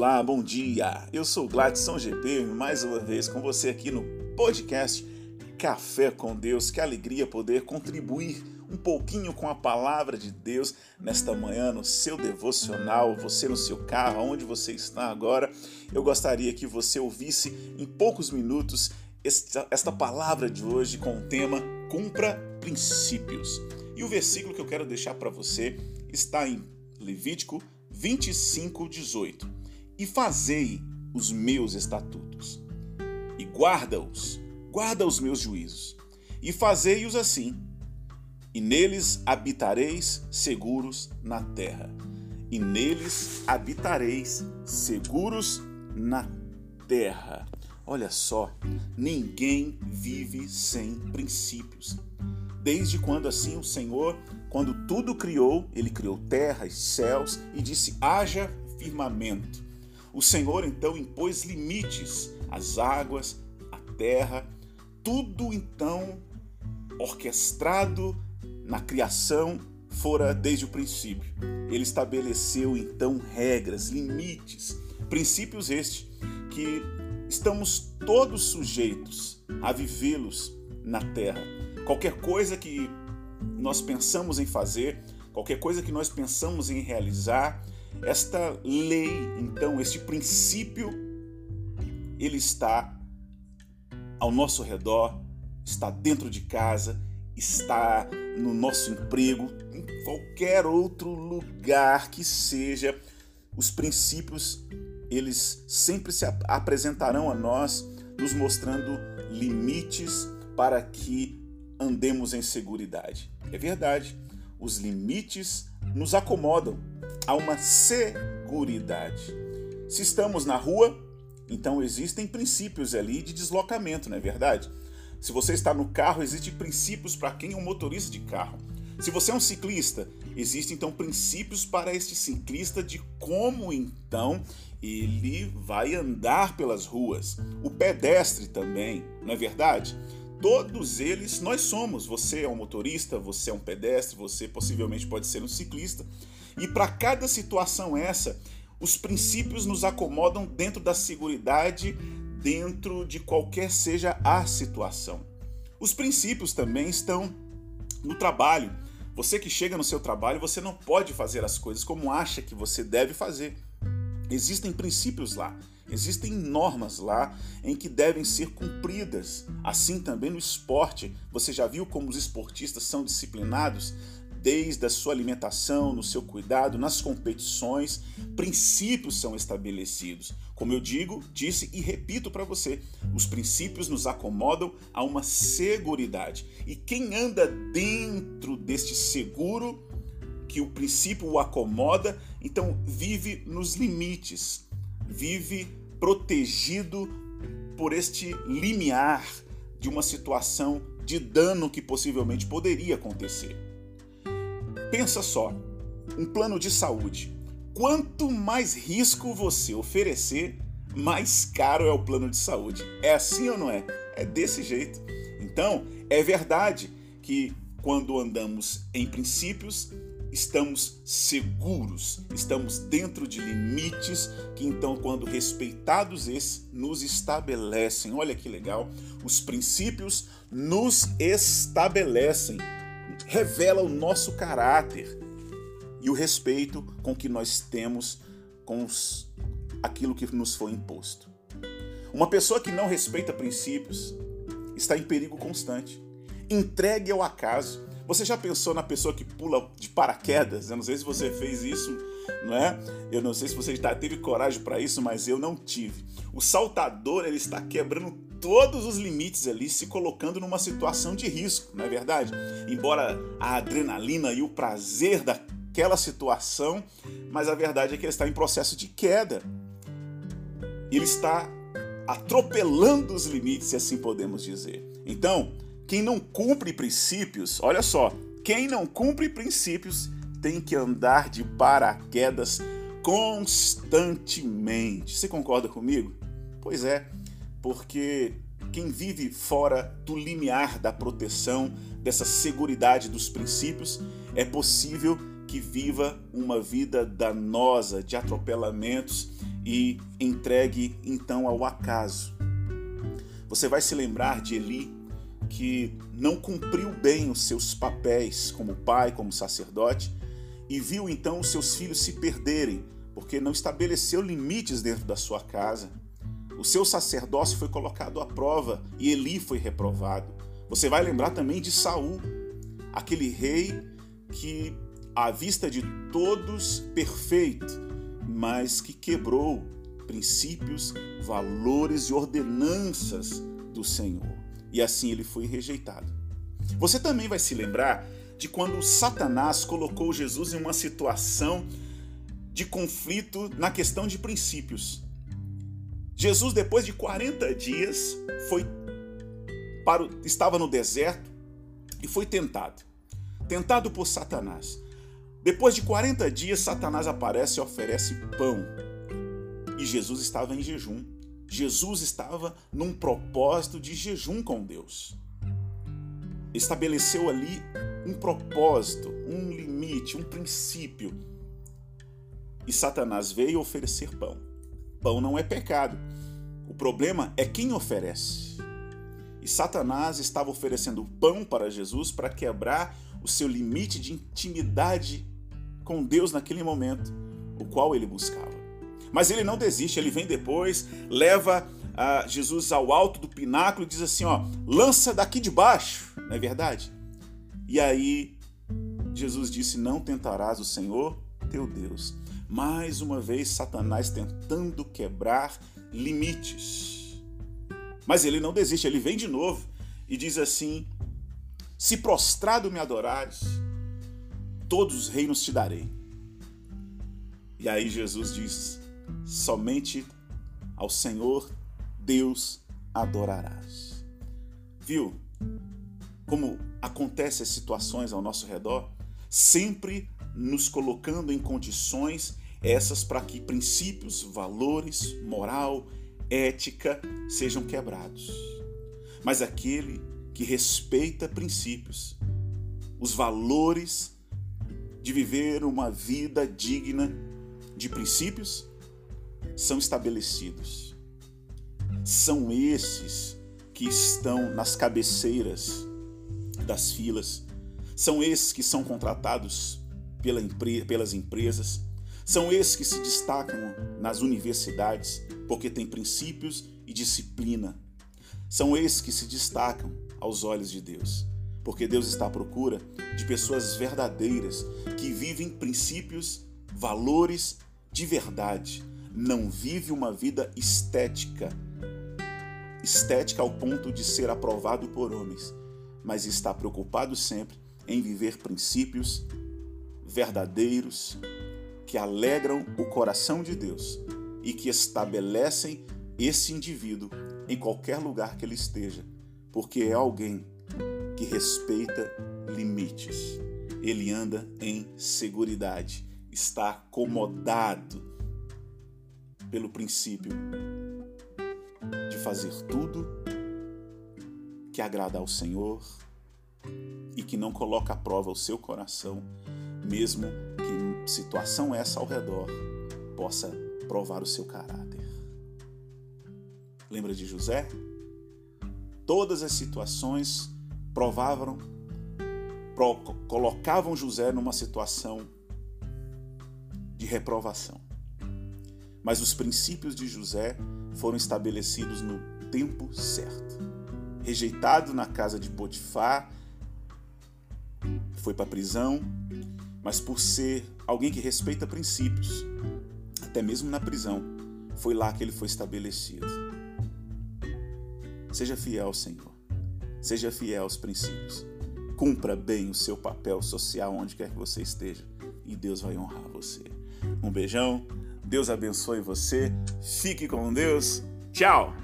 Olá, bom dia! Eu sou Gladson GP, mais uma vez com você aqui no podcast Café com Deus. Que alegria poder contribuir um pouquinho com a palavra de Deus nesta manhã no seu devocional, você no seu carro, onde você está agora. Eu gostaria que você ouvisse em poucos minutos esta, esta palavra de hoje com o tema Cumpra Princípios. E o versículo que eu quero deixar para você está em Levítico 25, 18. E fazei os meus estatutos, e guarda-os, guarda os meus juízos, e fazei-os assim, e neles habitareis seguros na terra, e neles habitareis seguros na terra. Olha só, ninguém vive sem princípios. Desde quando assim o Senhor, quando tudo criou, ele criou terra e céus e disse: haja firmamento. O Senhor então impôs limites às águas, à terra, tudo então orquestrado na criação fora desde o princípio. Ele estabeleceu então regras, limites, princípios estes que estamos todos sujeitos a vivê-los na terra Qualquer coisa que nós pensamos em fazer, qualquer coisa que nós pensamos em realizar, esta lei, então, este princípio, ele está ao nosso redor, está dentro de casa, está no nosso emprego, em qualquer outro lugar que seja, os princípios eles sempre se apresentarão a nós, nos mostrando limites para que andemos em seguridade. É verdade, os limites nos acomodam a uma seguridade. Se estamos na rua, então existem princípios ali de deslocamento, não é verdade? Se você está no carro, existem princípios para quem é um motorista de carro. Se você é um ciclista, existem então princípios para este ciclista de como então ele vai andar pelas ruas. O pedestre também, não é verdade? todos eles nós somos. Você é um motorista, você é um pedestre, você possivelmente pode ser um ciclista. E para cada situação essa, os princípios nos acomodam dentro da segurança, dentro de qualquer seja a situação. Os princípios também estão no trabalho. Você que chega no seu trabalho, você não pode fazer as coisas como acha que você deve fazer. Existem princípios lá. Existem normas lá em que devem ser cumpridas. Assim também no esporte. Você já viu como os esportistas são disciplinados? Desde a sua alimentação, no seu cuidado, nas competições, princípios são estabelecidos. Como eu digo, disse e repito para você, os princípios nos acomodam a uma seguridade. E quem anda dentro deste seguro, que o princípio o acomoda, então vive nos limites, vive protegido por este limiar de uma situação de dano que possivelmente poderia acontecer. Pensa só, um plano de saúde. Quanto mais risco você oferecer, mais caro é o plano de saúde. É assim ou não é? É desse jeito. Então, é verdade que quando andamos em princípios, estamos seguros, estamos dentro de limites que então, quando respeitados esses, nos estabelecem. Olha que legal, os princípios nos estabelecem, revela o nosso caráter e o respeito com que nós temos com os, aquilo que nos foi imposto. Uma pessoa que não respeita princípios está em perigo constante, entregue ao acaso você já pensou na pessoa que pula de paraquedas? Eu não sei se você fez isso, não é? Eu não sei se você já teve coragem para isso, mas eu não tive. O saltador ele está quebrando todos os limites ali, se colocando numa situação de risco, não é verdade? Embora a adrenalina e o prazer daquela situação, mas a verdade é que ele está em processo de queda. Ele está atropelando os limites, se assim podemos dizer. Então, quem não cumpre princípios, olha só, quem não cumpre princípios tem que andar de paraquedas constantemente. Você concorda comigo? Pois é, porque quem vive fora do limiar da proteção, dessa segurança dos princípios, é possível que viva uma vida danosa de atropelamentos e entregue então ao acaso. Você vai se lembrar de Eli, que não cumpriu bem os seus papéis como pai, como sacerdote, e viu então os seus filhos se perderem, porque não estabeleceu limites dentro da sua casa. O seu sacerdócio foi colocado à prova e Eli foi reprovado. Você vai lembrar também de Saul, aquele rei que, à vista de todos, perfeito, mas que quebrou princípios, valores e ordenanças do Senhor. E assim ele foi rejeitado. Você também vai se lembrar de quando Satanás colocou Jesus em uma situação de conflito na questão de princípios. Jesus, depois de 40 dias, foi para o, estava no deserto e foi tentado. Tentado por Satanás. Depois de 40 dias, Satanás aparece e oferece pão e Jesus estava em jejum. Jesus estava num propósito de jejum com Deus. Estabeleceu ali um propósito, um limite, um princípio. E Satanás veio oferecer pão. Pão não é pecado. O problema é quem oferece. E Satanás estava oferecendo pão para Jesus para quebrar o seu limite de intimidade com Deus naquele momento, o qual ele buscava. Mas ele não desiste, ele vem depois, leva a Jesus ao alto do pináculo e diz assim: ó, lança daqui de baixo, não é verdade? E aí Jesus disse: Não tentarás o Senhor teu Deus. Mais uma vez, Satanás tentando quebrar limites. Mas ele não desiste, ele vem de novo e diz assim: Se prostrado me adorares, todos os reinos te darei. E aí Jesus diz: somente ao Senhor Deus adorarás. Viu como acontecem as situações ao nosso redor? Sempre nos colocando em condições essas para que princípios, valores, moral, ética sejam quebrados. Mas aquele que respeita princípios, os valores de viver uma vida digna de princípios, são estabelecidos. São esses que estão nas cabeceiras das filas, são esses que são contratados pela pelas empresas, são esses que se destacam nas universidades porque têm princípios e disciplina. São esses que se destacam aos olhos de Deus, porque Deus está à procura de pessoas verdadeiras que vivem princípios, valores de verdade, não vive uma vida estética, estética ao ponto de ser aprovado por homens, mas está preocupado sempre em viver princípios verdadeiros que alegram o coração de Deus e que estabelecem esse indivíduo em qualquer lugar que ele esteja, porque é alguém que respeita limites. Ele anda em segurança, está acomodado pelo princípio de fazer tudo que agrada ao Senhor e que não coloca à prova o seu coração, mesmo que situação essa ao redor possa provar o seu caráter. Lembra de José? Todas as situações provavam, pro, colocavam José numa situação de reprovação. Mas os princípios de José foram estabelecidos no tempo certo. Rejeitado na casa de Potifar, foi para a prisão, mas por ser alguém que respeita princípios, até mesmo na prisão, foi lá que ele foi estabelecido. Seja fiel ao Senhor, seja fiel aos princípios, cumpra bem o seu papel social onde quer que você esteja e Deus vai honrar você. Um beijão Deus abençoe você. Fique com Deus. Tchau!